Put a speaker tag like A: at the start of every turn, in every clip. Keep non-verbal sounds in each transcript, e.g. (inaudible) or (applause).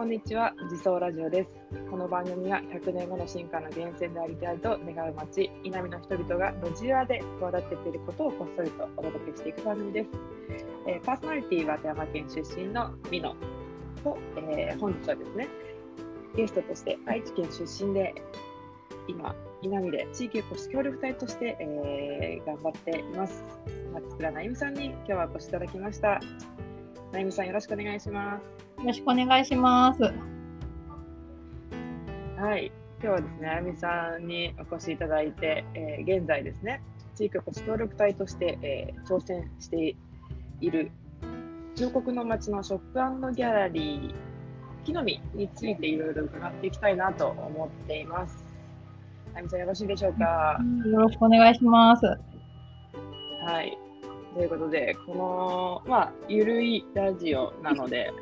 A: こんにちは、自走ラジオです。この番組は100年後の進化の源泉でありたいと願う街、稲見の人々が路地裏で企てていることをこっそりとお届けしていく番組です。えーパーソナリティは富山県出身の美濃と、えー本日はですね、ゲストとして愛知県出身で、今、稲見で地域おこし協力隊として、えー頑張っています。松倉なゆみさんに今日はお越しいただきました。なゆみさんよろしくお願いします。
B: よろしくお願いします。
A: はい、今日はですね、あやみさんにお越しいただいて、えー現在ですね、地域おこし協力隊として、えー挑戦している彫刻の街のショップギャラリー、木の実についていろいろ伺っていきたいなと思っています。あやみさんよろしいでしょうか？
B: よろしくお願いします。
A: はい。ということで、この、まあ、ゆるいラジオなので、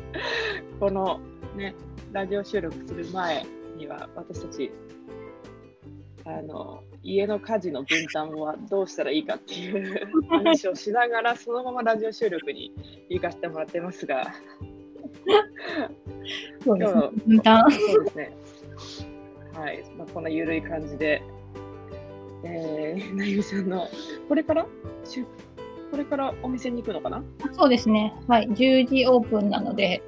A: (laughs) このね、ラジオ収録する前には、私たち、あの、家の家事の分担はどうしたらいいかっていう (laughs) 話をしながら、そのままラジオ収録に行かせてもらってますが、
B: そうですね。分担
A: そうですね。はい、まあ、こんなゆるい感じで、えー、なゆみさんの、これから？これからお店に行くのかな？
B: そうですね。はい。10時オープンなので。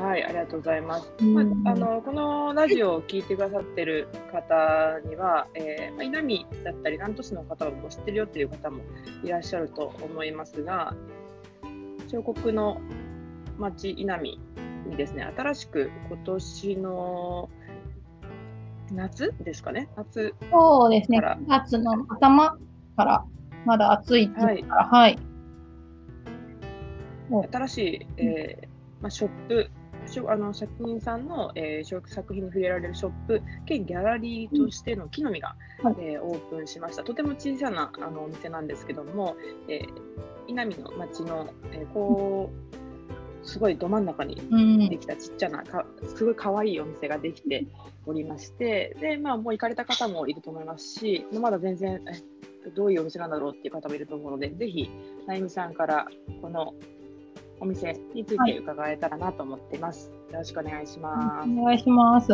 A: はい、ありがとうございます。
B: うん
A: まあ、あのこのラジオを聞いてくださってる方には、えーまあ、稲見だったり南砺市の方も知ってるよっていう方もいらっしゃると思いますが彫刻の町稲見にですね新しく今年の夏ですかね？夏
B: そうですね。
A: から。
B: 9月の頭から、まだ暑い時期から、はい。
A: 新しい、えーまあ、ショップあの作品さんの、えー作品に触れられるショップ兼ギャラリーとしての木の実が、
B: はい。
A: えーオープンしました。とても小さなあのお店なんですけども、えー稲見の町の、えーこうすごいど真ん中に
B: うん
A: で。きたちっちゃなかすごい可愛いお店ができておりましてで、まあ、もう行かれた方もいると思いますしまだ全然えどういうお店なんだろうっていう方もいると思うのでぜひなゆみさんからこのお店について伺えたらなと思っています。よろしくお願いします。
B: お願いします。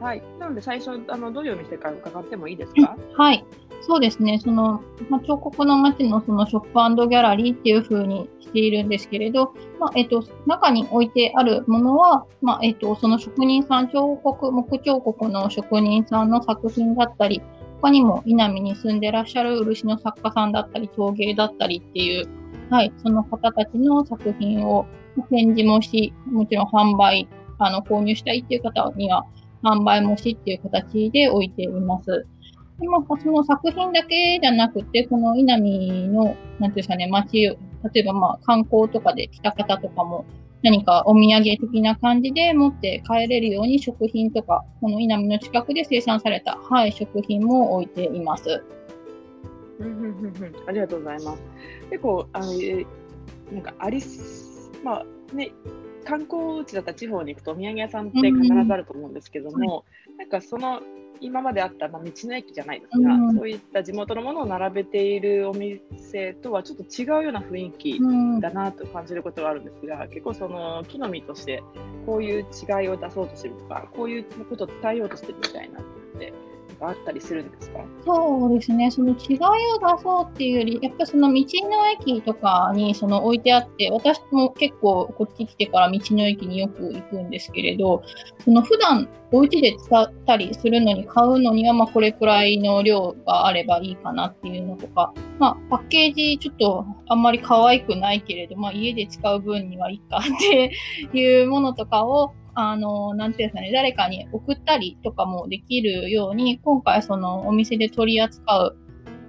A: はい、なので最初あのどういうお店か伺ってもいいですか？
B: はい。そうですね。その、ま、彫刻の街のそのショップギャラリーっていう風にしているんですけれど、ま、えっと、中に置いてあるものは、ま、えっと、その職人さん、彫刻、木彫刻の職人さんの作品だったり、他にも稲見に住んでらっしゃる漆の作家さんだったり、陶芸だったりっていう、はい、その方たちの作品を展示もし、もちろん販売、あの、購入したいっていう方には、販売もしっていう形で置いています。でまあ、その作品だけじゃなくて、この稲見の、なんていうんですかね、街を、例えばまあ観光とかで来た方とかも、何かお土産的な感じで持って帰れるように食品とか、この稲見の近くで生産された、はい、食品も置いています。
A: うんうんうんうんありがとうございます。結構あのえーなんかありすまあね観光地だったら地方に行くとお土産屋さんって必ずあると思うんですけども、なんかその今まであった、まあ、道の駅じゃないですが、
B: うん。
A: そういった地元のものを並べているお店とはちょっと違うような雰囲気
B: うん、
A: だなと感じることがあるんですが、結構その木の実としてこういう違いを出そうとしてるとか、こういうことを伝えようとしてるみたいなのってかあったりするんですか？
B: そうですね。その違いを出そうっていうより、やっぱその道の駅とかにその置いてあって、私も結構こっち来てから道の駅によく行くんですけれど、その普段お家で使ったりするのに買うのには、まこれくらいの量があればいいかなっていうのとか、まあパッケージちょっとあんまり可愛くないけれど、まあ家で使う分にはいいかっていうものとかを、あの、なんていうんですかね、誰かに送ったりとかもできるように、今回そのお店で取り扱う、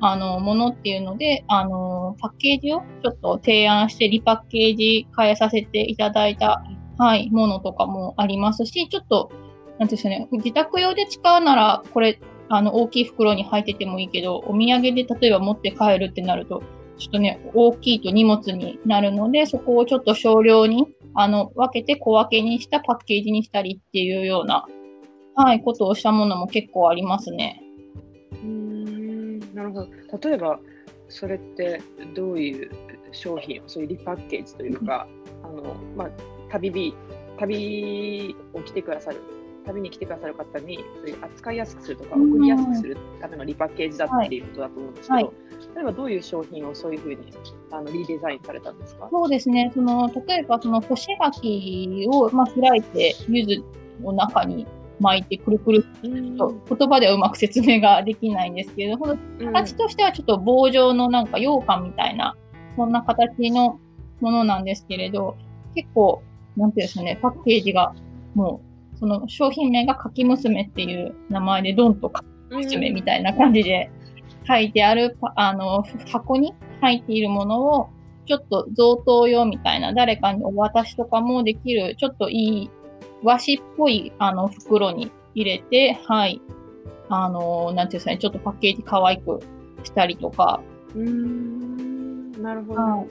B: あの、ものっていうので、あの、パッケージをちょっと提案してリパッケージ変えさせていただいた、はい、ものとかもありますし、ちょっと、なんていうんですかね、自宅用で使うなら、これ、あの、大きい袋に入っててもいいけど、お土産で例えば持って帰るってなると、ちょっとね、大きいと荷物になるので、そこをちょっと少量に、あの、分けて小分けにしたパッケージにしたりっていうような、はい、ことをしたものも結構ありますね。
A: うんなるほど。例えば、それってどういう商品、そういうリパッケージというか、あのまあ、旅日、旅を来てくださる、旅に来てくださる方に、そういう扱いやすくするとか、送りやすくするためのリパッケージだっていうことだと思うんですけど、
B: はい。
A: 例えばどういう商品をそういうふうにあのリデザインされたんですか？
B: そうですね。その、例えばその干し柿を、まあ、開いて、柚子の中に巻いてくるくる
A: うん。
B: と、言葉ではうまく説明ができないんですけれど、この形としてはちょっと棒状のなんか羊羹みたいな、そんな形のものなんですけれど、結構、なんていうんですかね、パッケージが、もう、その商品名が柿娘っていう名前で、ドンと柿娘みたいな感じで書いてあるパ、あの、箱に入っているものを、ちょっと贈答用みたいな、誰かにお渡しとかもできる、ちょっといい和紙っぽい、あの、袋に入れて、はい。あの、なんていうんですかね、ちょっとパッケージ可愛くしたりとか、
A: うーんなるほど。
B: はい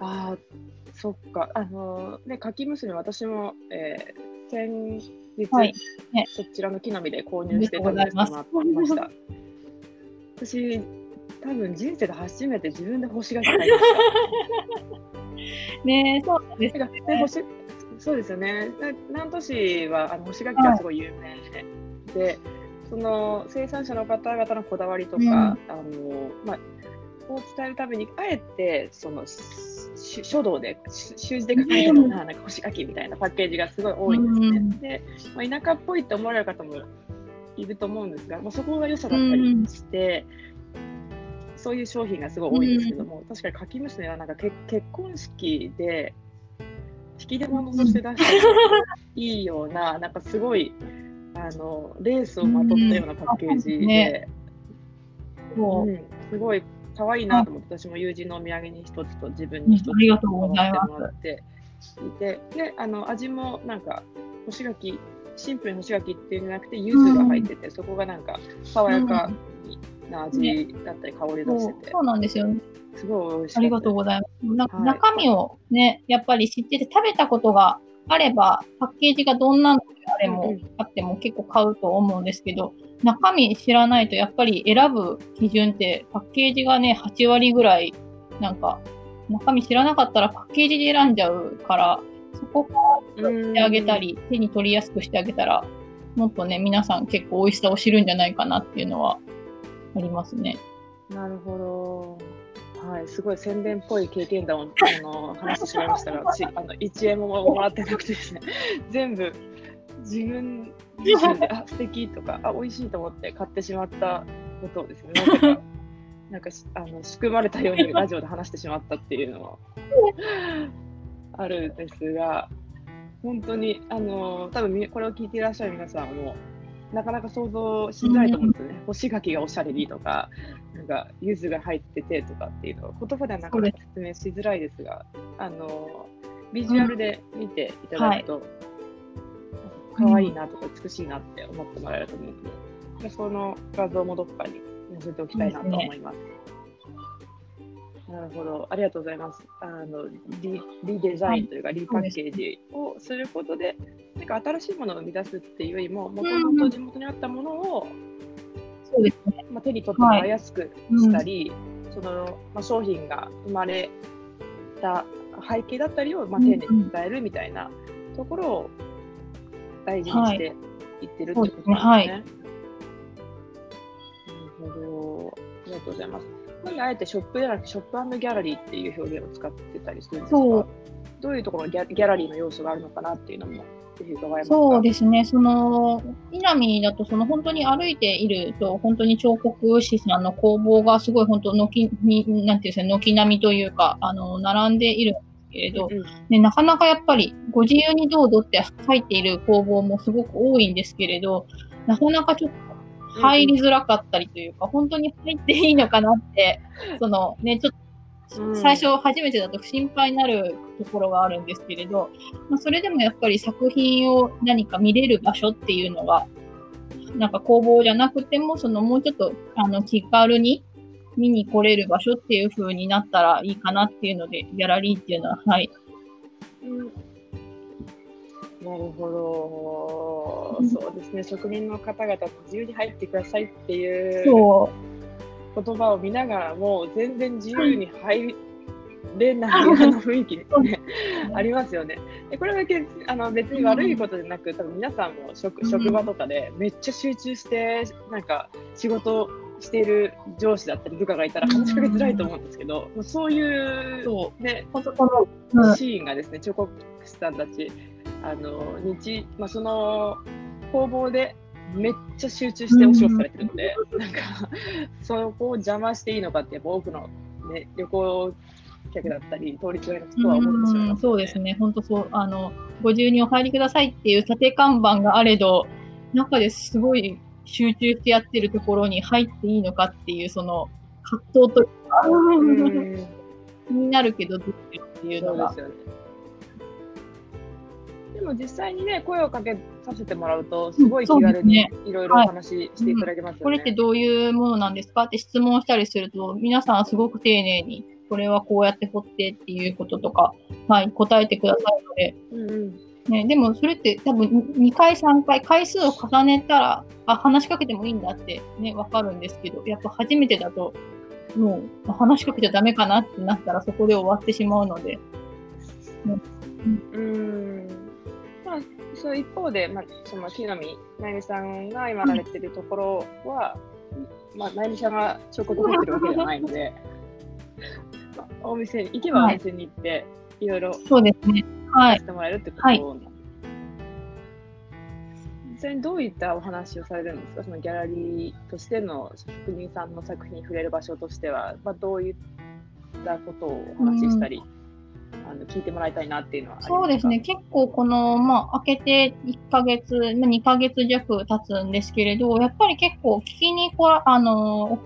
A: ああ、そっか。あのね、柿娘、私も、えー先日、
B: はい。ね
A: そちらの木の実で購入して食べてもらいました。私、多分人生で初めて自分で干し柿買いました。(laughs)
B: ね。そうなんです
A: てかね、干しそうですよね。な南砺市はあの干し柿がすごい有名で、その生産者の方々のこだわりとか、
B: うん。
A: あのまあ、を伝えるために、あえてそのし書道で、し習字で書かれたような、なんか干し柿みたいなパッケージがすごい多いんですね。
B: うん。
A: で、まあ、田舎っぽいって思われる方もいると思うんですが、もうそこが良さだったりして、そういう商品がすごい多いんですけども、確かに柿娘はなんかけ結婚式で引き出物として出してもいいような、なんかすごいあのレースをまとったようなパッケージで、
B: うん。ねそう
A: うんすごい可愛いなと思って、私も友人のお土産に一つと自分に一つ
B: ありがとう
A: 買ってもらっていて、で、あの味もなんか干し柿、シンプルに干し柿っていうんじゃなくて、柚子が入ってて、そこがなんか爽やかな味だったり、香り出してて、
B: そうなんですよね。
A: すごい美味しかったです。
B: ありがとうございます。な
A: はい
B: 中身をね、やっぱり知ってて食べたことがあれば、パッケージがどんなのであれもあっても結構買うと思うんですけど、中身知らないとやっぱり選ぶ基準ってパッケージがね、8割ぐらい、なんか、中身知らなかったらパッケージで選んじゃうから、そこからしてあげたり、手に取りやすくしてあげたら、もっとね、皆さん結構美味しさを知るんじゃないかなっていうのはありますね。
A: なるほど。はい、すごい宣伝っぽい経験談をあの話してしまいましたが、(laughs) 私、あの1円ももらってなくてですね、(laughs) 全部自分自身で、あ、素敵とか、あ、美味しいと思って買ってしまったことをですね、なぜか、(laughs) なんかしあの仕組まれたようにラジオで話してしまったっていうのもあるんですが、本当に、あの、多分みこれを聞いていらっしゃる皆さんも、なかなか想像しづらいと思うんですよね。干し柿がおしゃれにとか、なんか、柚子が入っててとかっていうのは、言葉ではなかなか説明しづらいですが、あの、ビジュアルで見ていただくと、可愛いなとか美しいなって思ってもらえると思うので、でその画像もどっかに載せておきたいなと思います。なるほど、ありがとうございます。あのリリデザインというか、リパッケージをすることで、なんか新しいものを生み出すっていうよりも、もともと地元にあったものを、
B: そうですね。
A: まあ、手に取ってもらいやすくしたり、そのまあ、商品が生まれた背景だったりを、まあ、丁寧に伝えるみたいなところを大事にしていってるってことですね。
B: はい
A: なるほど。ありがとうございます。なんであえてショップじゃなくて、ショップギャラリーっていう表現を使ってたりするんですか
B: そう。
A: どういうところにギャギャラリーの要素があるのかなっていうのも、
B: そうですね。その、南だと、その本当に歩いていると、本当に彫刻師さんの工房がすごい本当、軒に、なんていうんですか、軒並みというか、あの、並んでいるんですけれど、
A: うん
B: ね、なかなかやっぱり、ご自由にどうぞって入っている工房もすごく多いんですけれど、なかなかちょっと入りづらかったりというか、本当に入っていいのかなって、そのね、ちょっと、
A: うん。
B: 最初初めてだと心配になるところがあるんですけれど、まあ、それでもやっぱり作品を何か見れる場所っていうのが、なんか工房じゃなくても、そのもうちょっとあの気軽に見に来れる場所っていう風になったらいいかなっていうので、ギャラリーっていうのは、はい。
A: うん。なるほど、
B: うん
A: そうですね、職人の方々と自由に入ってくださいっていう
B: そ
A: 言葉を見ながらも、全然自由に入りレナの雰囲気ねありますよね。でこれだけあの別に悪いことでなく、多分皆さんも職職場とかでめっちゃ集中してなんか仕事している上司だったり部下がいたら話しかけづらいと思うんですけど、もうそういう。ね
B: 本当この、うん。
A: シーンがですね彫刻師さんたちあの日、まあ、その工房でめっちゃ集中してお仕事されてるので、なんかそこを邪魔していいのかって多くの、ね、旅行客だったり通りすがりの人は思ってしまい
B: うん。
A: ます、
B: そうですね、本当そう、あの、ご自由にお入りくださいっていう縦看板があれど、中ですごい集中してやってるところに入っていいのかっていう、その葛藤というか、
A: うん。(laughs)
B: 気になるけど、どうっていうのが。
A: そうです。よね。でも実際にね、声をかけさせてもらうと、すごい気軽にいろいろお話ししていただけますよね。
B: これってどういうものなんですか？って質問したりすると、皆さんすごく丁寧に、これはこうやって掘ってっていうこととか、はい、答えてくださるので、
A: うんうん。
B: ね、でもそれって多分2回3回回数を重ねたらあ話しかけてもいいんだってねわかるんですけどやっぱ初めてだともう話しかけちゃダメかなってなったらそこで終わってしまうので。
A: うん。まあ、その一方で、まあ、その木の実、なゆみさんが今られてるところは、まあ、なゆみさんが彫刻を彫ってるわけではないので、(laughs) まあお店に行けばお
B: はい
A: 店に行って、いろいろ
B: そうですね。はい。
A: させてもらえるってことなんです。実際にどういったお話をされるんですか、そのギャラリーとしての職人さんの作品に触れる場所としては、まあ、どういったことをお話ししたり、あの聞いてもらいたいなっていうのは
B: そうですね。結構この、まあ、開けて1ヶ月、まあ、2ヶ月弱経つんですけれど、やっぱり結構聞きにこら、あの、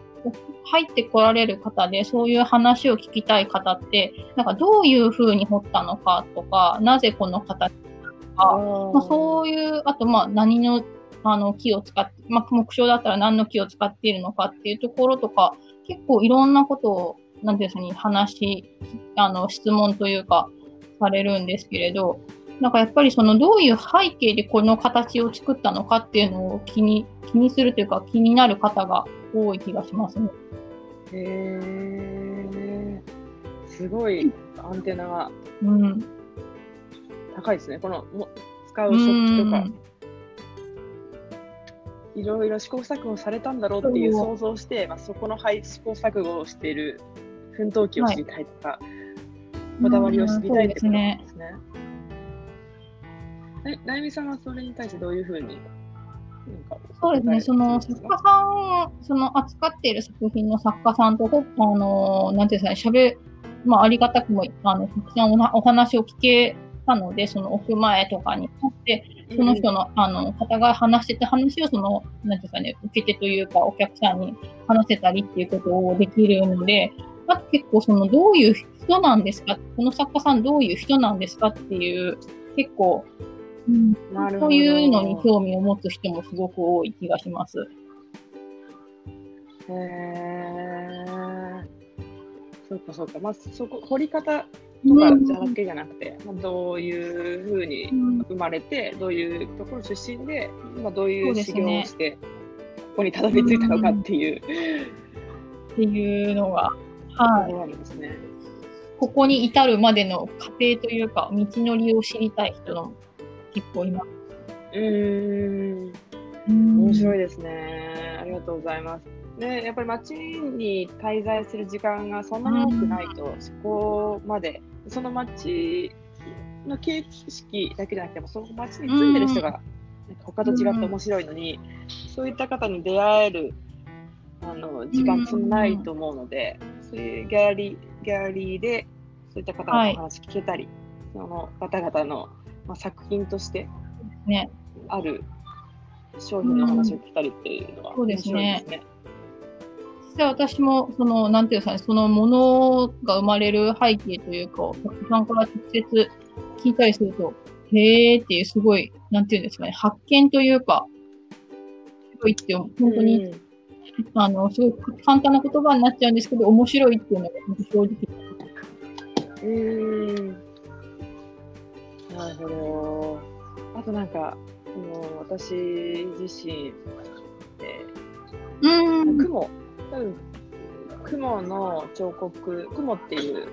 B: 入ってこられる方で、そういう話を聞きたい方って、なんかどういう風に掘ったのかとか、なぜこの形なのか、まあ、そういう、あと、まあ、何の、あの、木を使って、まあ、目標だったら何の木を使っているのかっていうところとか、結構いろんなことを、なんていうんですかね、話、あの、質問というか、されるんですけれど、なんかやっぱりそのどういう背景でこの形を作ったのかっていうのを気に、気にするというか気になる方が多い気がしますね。
A: へえすごいアンテナが
B: うん。
A: 高いですね。このも使う食器とか
B: うん、
A: いろいろ試行錯誤されたんだろうっていう想像をして、まあ、そこのはい試行錯誤をしている奮闘記を知りたいとか、こだわりを知りたいってことなんですね。え、なゆみさんはそれに対してどういうふうに
B: そうですね、その作家さん、その扱っている作品の作家さんと、ほあの、なんていうんですかね、喋、まあ、ありがたくも、あの、たくさんおなお話を聞けたので、その置く前とかになって、その人の、あの、方が話してた話を、その、なんていうんですかね、受け手というか、お客さんに話せたりっていうことをできるので、あと結構その、どういう人なんですか、この作家さんどういう人なんですか？っていう、結構、うん、
A: なるほど
B: そういうのに興味を持つ人もすごく多い気がします。
A: へえそうかそうか。まあ、そこ、掘り方とかじゃだけじゃなくて、まあ、どういうふうに
B: うん。
A: 生まれて、どういうところ出身で、まあ、どうい
B: そう
A: う修行をして、ここにたどり着いたのかっていう。
B: っていうのが、
A: と
B: はい。
A: ですね。
B: ここに至るまでの過程というか、道のりを知りたい人の結構います。
A: うーん、
B: 面
A: 面白いですね。ありがとうございます。ね、やっぱり街に滞在する時間がそんなに多くないと、そこまで、その街の景色だけじゃなくても、その街に住んでる人が、なんか他と違って面白いのに、そういった方に出会えるあの時間ってそんなないと思うので、そういうギャラリー、ギャラリーで、そういった方々の話聞けたり、その方々の、まあ、作品として
B: ね。
A: ある商品の話を聞いたりっていうのは
B: そう
A: 面
B: ですね。
A: 白いですね。
B: 実際私も、その、なんていうんですかね、そのものが生まれる背景というか、お客さんから直接聞いたりすると、へーっていうすごい、なんていうんですかね、発見というか、すごいって、本当に、
A: うん
B: あの、すごい簡単な言葉になっちゃうんですけど、面白いっていうのが正直。
A: うーん。なるほど。あとなんか、あの私自身で、
B: うーん。
A: 雲、多分雲の彫刻、雲っていう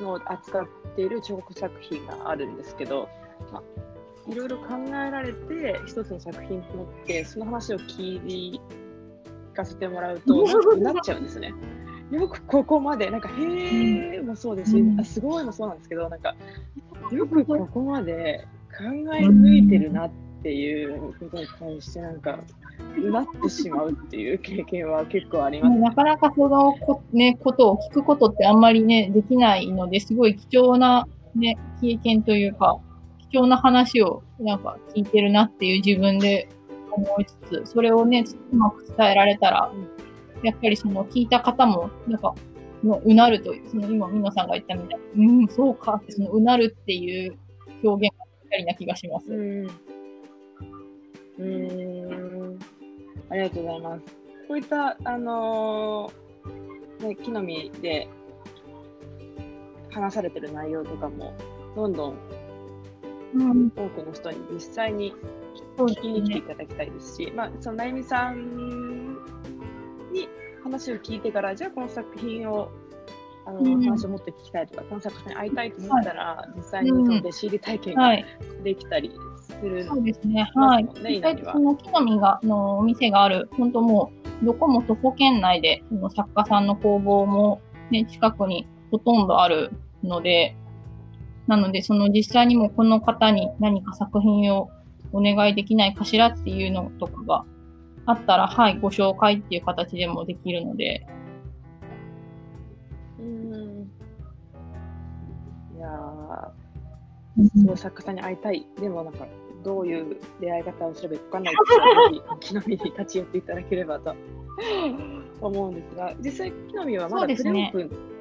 A: のを扱っている彫刻作品があるんですけど、まあ、いろいろ考えられて一つの作品と持ってその話を聞かせてもらうと (laughs) なっちゃうんですね。よくここまでなんか「へえ」もそうですし、うん、あすごいもそうなんですけどなんかよくここまで考え抜いてるなっていうことに対してなんかうなってしまうっていう経験は結構あります、
B: ね、なかなかそのこ,、ね、ことを聞くことってあんまりねできないのですごい貴重な、ね、経験というか貴重な話をなんか聞いてるなっていう自分で思いつつそれをねうまく伝えられたら、やっぱりその聞いた方もなんかうなるというその今皆さんが言ったみたいにうんそうかってそのうなるっていう表現がぴったりな気がします。うん
A: うんありがとうございます。こういった、あのー、ね、木の実で話されてる内容とかも、どんどん多くの人に実際に聞きに来ていただきたいですし、まあ、そのなゆみさんに話を聞いてから、じゃあこの作品をあの、うん、話を持って聞きたいとか、この作品に会いたいと思ったら、はい、実際にその弟子入り体験ができたりする、
B: そうですね、はい。実際、その木の実がのお店がある、本当もう、どこも徒歩圏内で、その作家さんの工房も、ね、近くにほとんどあるので、なので、その実際にもこの方に何か作品をお願いできないかしらっていうのとかがあったら、はい、ご紹介っていう形でもできるので。
A: うん。いやー、すごい作家さんに会いたい。でもなんか、どういう出会い方をすればいいか分かんないですが、木の実に立ち寄っていただければと思うんですが、実際、木の実はまだプレオープン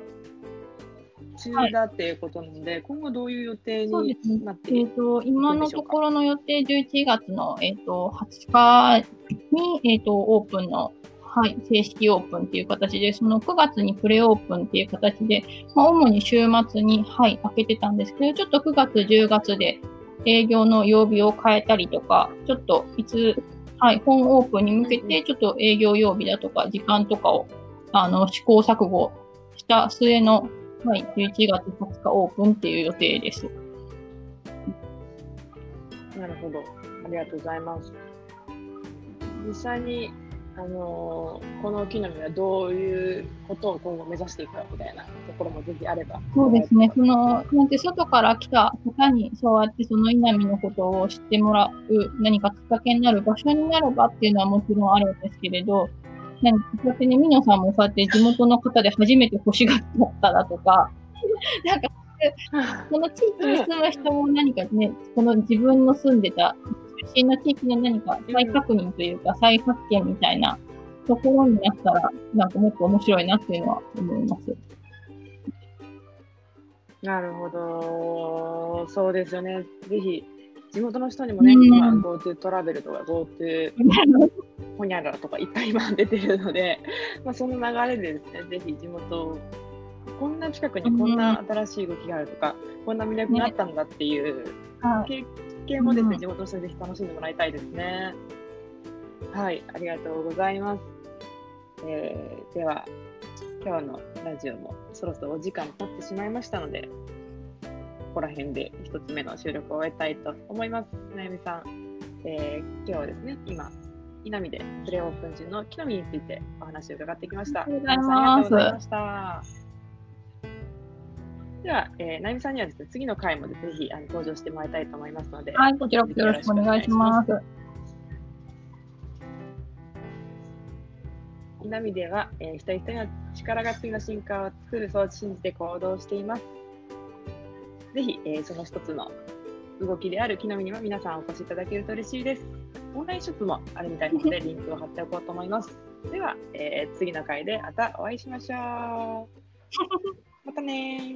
A: 中だっていうことなので、はい、今後どういう予定になっている、ね、えーと、
B: 今のところの予定、11月の、えーと、20日に、えーと、オープンのはい、正式オープンっていう形で、その9月にプレオープンっていう形で、まあ、主に週末に、はい、開けてたんですけど、ちょっと9月、10月で営業の曜日を変えたりとか、ちょっといつ、はい、本オープンに向けて、ちょっと営業曜日だとか、時間とかを、あの、試行錯誤した末の、はい、11月20日オープンっていう予定です。
A: なるほど。ありがとうございます。実際にあのこの木の実はどういうことを今後目指していくかみたいなところもぜひあれば。
B: そうですね。その、なんて外から来た方にそうやってその稲見のことを知ってもらう何かきっかけになる場所になればっていうのはもちろんあるんですけれど、何かそうやってね、みのさんもそうやって地元の方で初めて欲しがっただとか、(laughs) なんか、この地域に住む人も何かね、この自分の住んでた出身の地域の何か再確認というか、再発見みたいなところになったら、なんかもっと面白いなっていうのは思います。
A: なるほど。そうですよね。ぜひ、地元の人にもね、うん、今、GoTo トラベルとか GoTo ほにゃらとかいっぱい今出てるので、(laughs) まあ、その流れでですね、ぜひ地元、こんな近くにこんな新しい動きがあるとか、うん、こんな魅力があったんだっていう、ね、系もですね、地元の人にぜひ楽しんでもらいたいですね。はい、ありがとうございます。えー、では、今日のラジオもそろそろお時間経ってしまいましたので、ここら辺で一つ目の収録を終えたいと思います。なゆみさん、えー、今日はですね、今、稲見でプレオープン中の木の実についてお話を伺ってきました。ありがとうございました。では、えー、なゆみさんにはですね、次の回もぜひあの登場してもらいたいと思いますので、
B: はい、こちらこそよろしくお願いします。
A: 南では、えー、一人一人の力が次の進化を作るそう信じて行動しています。ぜひ、えー、その一つの動きである木の実には皆さんお越しいただけると嬉しいです。オンラインショップもあるみたいなので、リンクを貼っておこうと思います。(laughs) では、えー、次の回でまたお会いしましょう。(laughs) またね